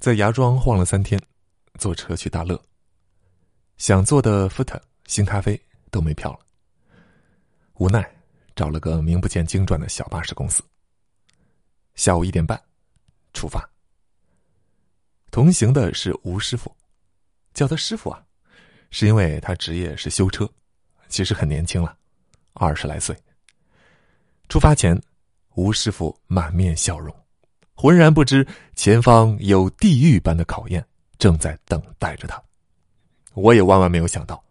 在芽庄晃了三天，坐车去大乐。想坐的福特、新咖啡都没票了，无奈找了个名不见经传的小巴士公司。下午一点半出发。同行的是吴师傅，叫他师傅啊，是因为他职业是修车，其实很年轻了，二十来岁。出发前，吴师傅满面笑容，浑然不知前方有地狱般的考验正在等待着他。我也万万没有想到，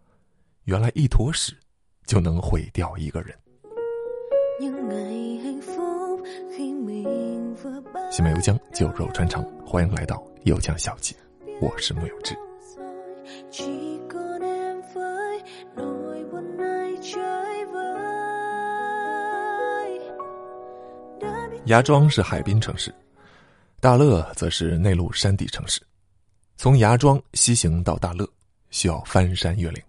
原来一坨屎就能毁掉一个人。西北油江酒肉穿肠，欢迎来到油江小记，我是木有志。芽庄是海滨城市，大乐则是内陆山地城市。从芽庄西行到大乐，需要翻山越岭，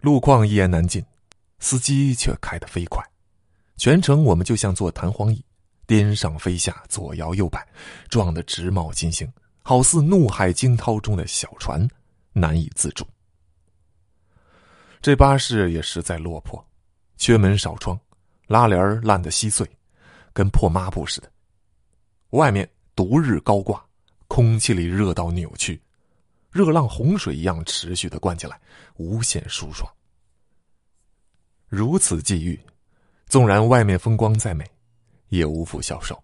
路况一言难尽，司机却开得飞快。全程我们就像坐弹簧椅，颠上飞下，左摇右摆，撞得直冒金星，好似怒海惊涛中的小船，难以自主。这巴士也实在落魄，缺门少窗，拉帘烂得稀碎。跟破抹布似的，外面毒日高挂，空气里热到扭曲，热浪洪水一样持续的灌进来，无限舒爽。如此际遇，纵然外面风光再美，也无福消受。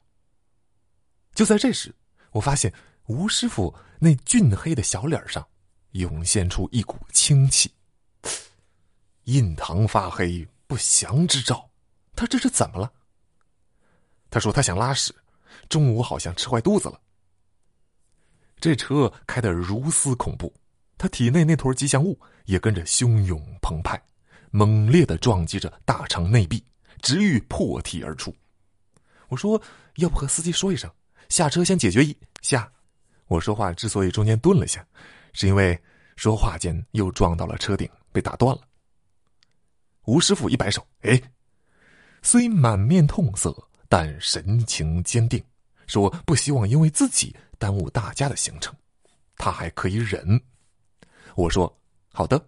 就在这时，我发现吴师傅那俊黑的小脸上，涌现出一股清气。印堂发黑，不祥之兆。他这是怎么了？他说他想拉屎，中午好像吃坏肚子了。这车开得如斯恐怖，他体内那坨吉祥物也跟着汹涌澎湃，猛烈的撞击着大肠内壁，直欲破体而出。我说：“要不和司机说一声，下车先解决一下。”我说话之所以中间顿了下，是因为说话间又撞到了车顶，被打断了。吴师傅一摆手：“哎，虽满面痛色。”但神情坚定，说不希望因为自己耽误大家的行程，他还可以忍。我说好的，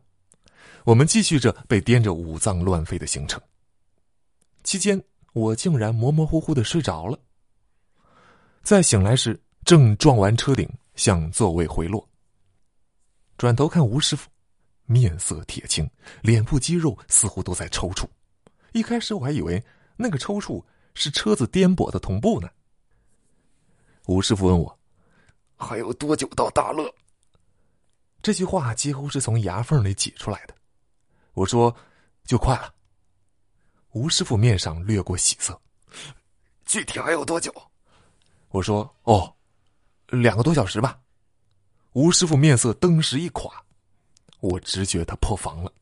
我们继续着被颠着五脏乱飞的行程。期间，我竟然模模糊糊的睡着了。再醒来时，正撞完车顶，向座位回落。转头看吴师傅，面色铁青，脸部肌肉似乎都在抽搐。一开始我还以为那个抽搐。是车子颠簸的同步呢。吴师傅问我：“还有多久到大乐？”这句话几乎是从牙缝里挤出来的。我说：“就快了。”吴师傅面上掠过喜色：“具体还有多久？”我说：“哦，两个多小时吧。”吴师傅面色登时一垮，我直觉他破防了，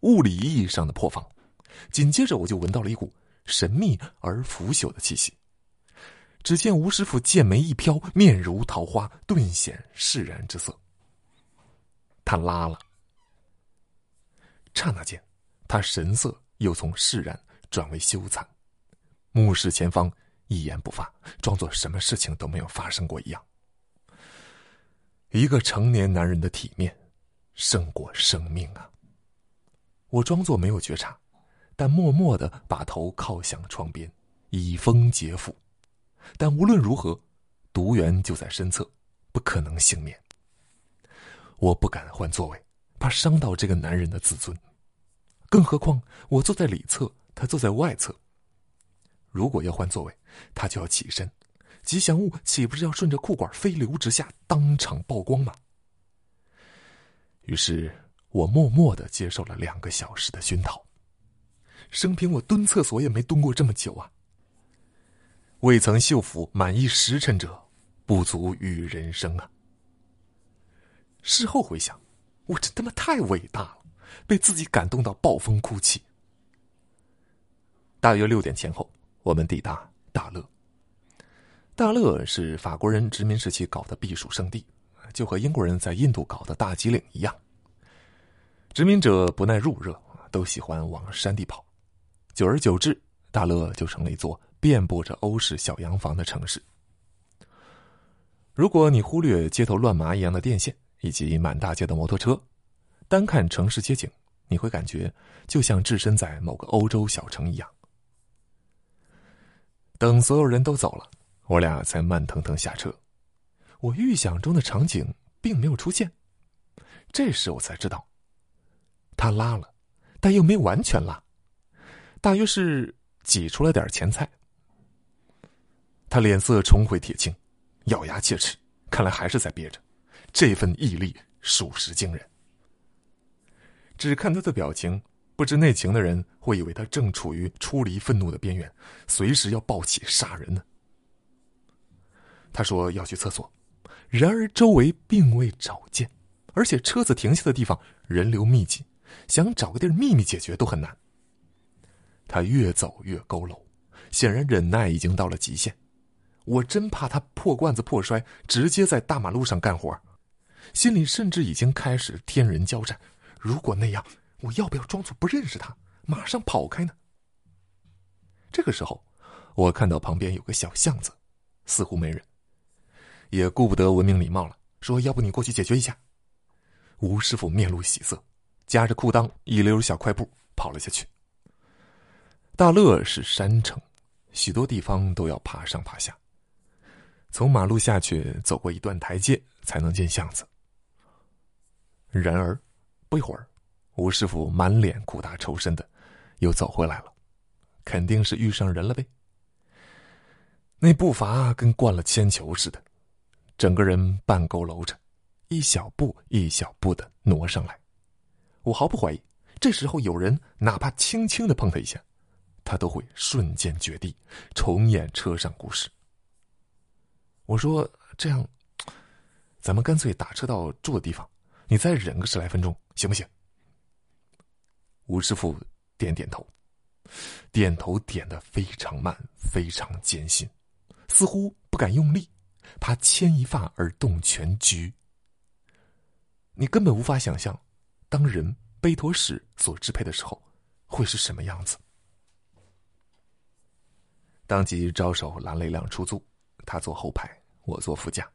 物理意义上的破防。紧接着我就闻到了一股。神秘而腐朽的气息。只见吴师傅剑眉一飘，面如桃花，顿显释然之色。他拉了。刹那间，他神色又从释然转为羞惭，目视前方，一言不发，装作什么事情都没有发生过一样。一个成年男人的体面，胜过生命啊！我装作没有觉察。但默默的把头靠向窗边，以风解腹。但无论如何，毒源就在身侧，不可能幸免。我不敢换座位，怕伤到这个男人的自尊。更何况我坐在里侧，他坐在外侧。如果要换座位，他就要起身，吉祥物岂不是要顺着裤管飞流直下，当场曝光吗？于是我默默的接受了两个小时的熏陶。生平我蹲厕所也没蹲过这么久啊！未曾秀服满一时辰者，不足与人生啊！事后回想，我真他妈太伟大了，被自己感动到暴风哭泣。大约六点前后，我们抵达大乐。大乐是法国人殖民时期搞的避暑胜地，就和英国人在印度搞的大吉岭一样。殖民者不耐入热，都喜欢往山地跑。久而久之，大乐就成了一座遍布着欧式小洋房的城市。如果你忽略街头乱麻一样的电线以及满大街的摩托车，单看城市街景，你会感觉就像置身在某个欧洲小城一样。等所有人都走了，我俩才慢腾腾下车。我预想中的场景并没有出现，这时我才知道，他拉了，但又没完全拉，大约是挤出了点前菜。他脸色重回铁青。咬牙切齿，看来还是在憋着，这份毅力属实惊人。只看他的表情，不知内情的人会以为他正处于出离愤怒的边缘，随时要暴起杀人呢。他说要去厕所，然而周围并未找见，而且车子停下的地方人流密集，想找个地儿秘密解决都很难。他越走越佝偻，显然忍耐已经到了极限。我真怕他破罐子破摔，直接在大马路上干活，心里甚至已经开始天人交战。如果那样，我要不要装作不认识他，马上跑开呢？这个时候，我看到旁边有个小巷子，似乎没人，也顾不得文明礼貌了，说：“要不你过去解决一下。”吴师傅面露喜色，夹着裤裆，一溜小快步跑了下去。大乐是山城，许多地方都要爬上爬下。从马路下去，走过一段台阶，才能进巷子。然而，不一会儿，吴师傅满脸苦大仇深的，又走回来了，肯定是遇上人了呗。那步伐跟灌了铅球似的，整个人半佝偻着，一小步一小步的挪上来。我毫不怀疑，这时候有人哪怕轻轻的碰他一下，他都会瞬间绝地，重演车上故事。我说：“这样，咱们干脆打车到住的地方，你再忍个十来分钟，行不行？”吴师傅点点头，点头点的非常慢，非常艰辛，似乎不敢用力，怕牵一发而动全局。你根本无法想象，当人被坨屎所支配的时候，会是什么样子。当即招手拦了一辆出租。他坐后排，我坐副驾，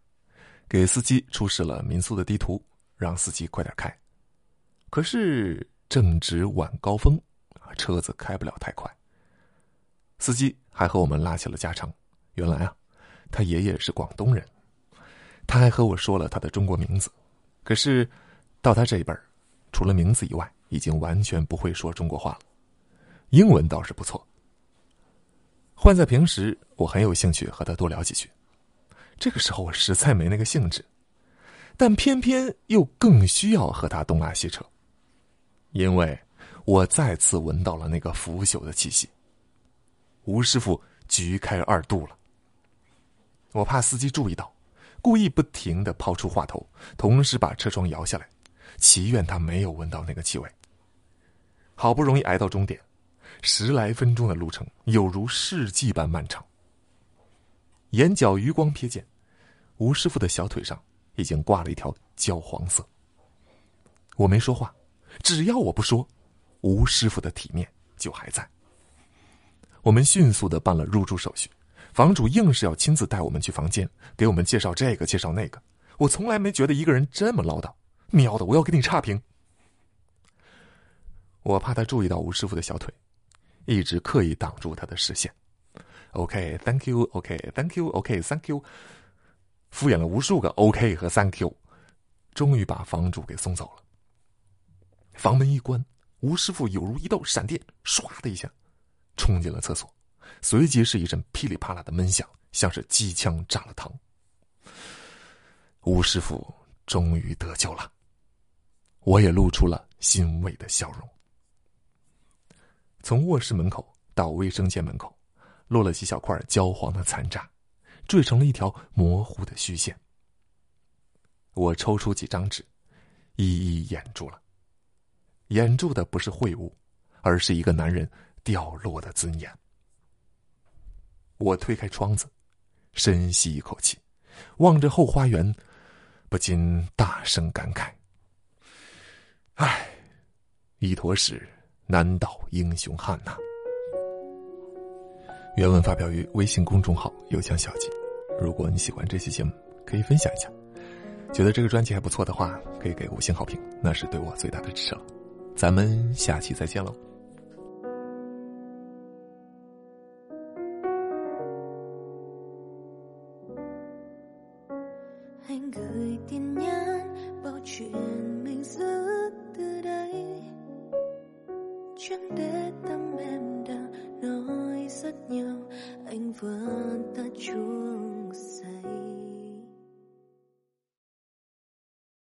给司机出示了民宿的地图，让司机快点开。可是正值晚高峰，车子开不了太快。司机还和我们拉起了家常。原来啊，他爷爷是广东人，他还和我说了他的中国名字。可是到他这一辈儿，除了名字以外，已经完全不会说中国话了。英文倒是不错。换在平时，我很有兴趣和他多聊几句。这个时候，我实在没那个兴致，但偏偏又更需要和他东拉西扯，因为我再次闻到了那个腐朽的气息。吴师傅局开二度了。我怕司机注意到，故意不停的抛出话头，同时把车窗摇下来，祈愿他没有闻到那个气味。好不容易挨到终点。十来分钟的路程，有如世纪般漫长。眼角余光瞥见，吴师傅的小腿上已经挂了一条焦黄色。我没说话，只要我不说，吴师傅的体面就还在。我们迅速的办了入住手续，房主硬是要亲自带我们去房间，给我们介绍这个介绍那个。我从来没觉得一个人这么唠叨，喵的，我要给你差评。我怕他注意到吴师傅的小腿。一直刻意挡住他的视线。OK，Thank you，OK，Thank you，OK，Thank you，敷衍了无数个 OK 和 Thank you，终于把房主给送走了。房门一关，吴师傅有如一道闪电，唰的一下冲进了厕所，随即是一阵噼里啪啦的闷响，像是机枪炸了膛。吴师傅终于得救了，我也露出了欣慰的笑容。从卧室门口到卫生间门口，落了几小块焦黄的残渣，缀成了一条模糊的虚线。我抽出几张纸，一一掩住了。掩住的不是秽物，而是一个男人掉落的尊严。我推开窗子，深吸一口气，望着后花园，不禁大声感慨：“唉，一坨屎。”难倒英雄汉呐！原文发表于微信公众号“有枪小姐”。如果你喜欢这期节目，可以分享一下。觉得这个专辑还不错的话，可以给五星好评，那是对我最大的支持了。咱们下期再见喽。chẳng để tâm em đã nói rất nhiều. Anh vừa ta chuông